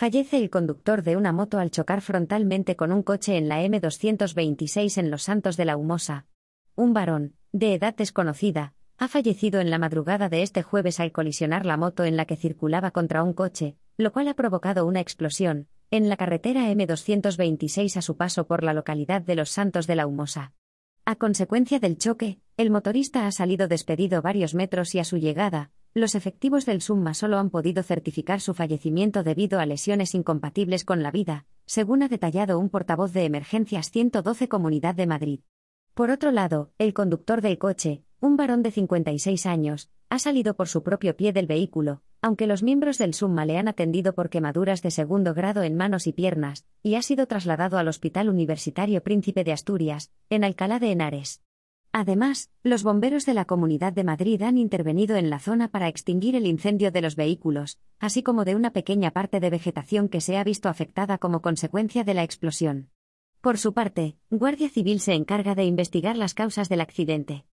Fallece el conductor de una moto al chocar frontalmente con un coche en la M226 en Los Santos de la Humosa. Un varón, de edad desconocida, ha fallecido en la madrugada de este jueves al colisionar la moto en la que circulaba contra un coche, lo cual ha provocado una explosión, en la carretera M226 a su paso por la localidad de Los Santos de la Humosa. A consecuencia del choque, el motorista ha salido despedido varios metros y a su llegada, los efectivos del SUMMA solo han podido certificar su fallecimiento debido a lesiones incompatibles con la vida, según ha detallado un portavoz de Emergencias 112 Comunidad de Madrid. Por otro lado, el conductor del coche, un varón de 56 años, ha salido por su propio pie del vehículo, aunque los miembros del SUMMA le han atendido por quemaduras de segundo grado en manos y piernas, y ha sido trasladado al Hospital Universitario Príncipe de Asturias, en Alcalá de Henares. Además, los bomberos de la Comunidad de Madrid han intervenido en la zona para extinguir el incendio de los vehículos, así como de una pequeña parte de vegetación que se ha visto afectada como consecuencia de la explosión. Por su parte, Guardia Civil se encarga de investigar las causas del accidente.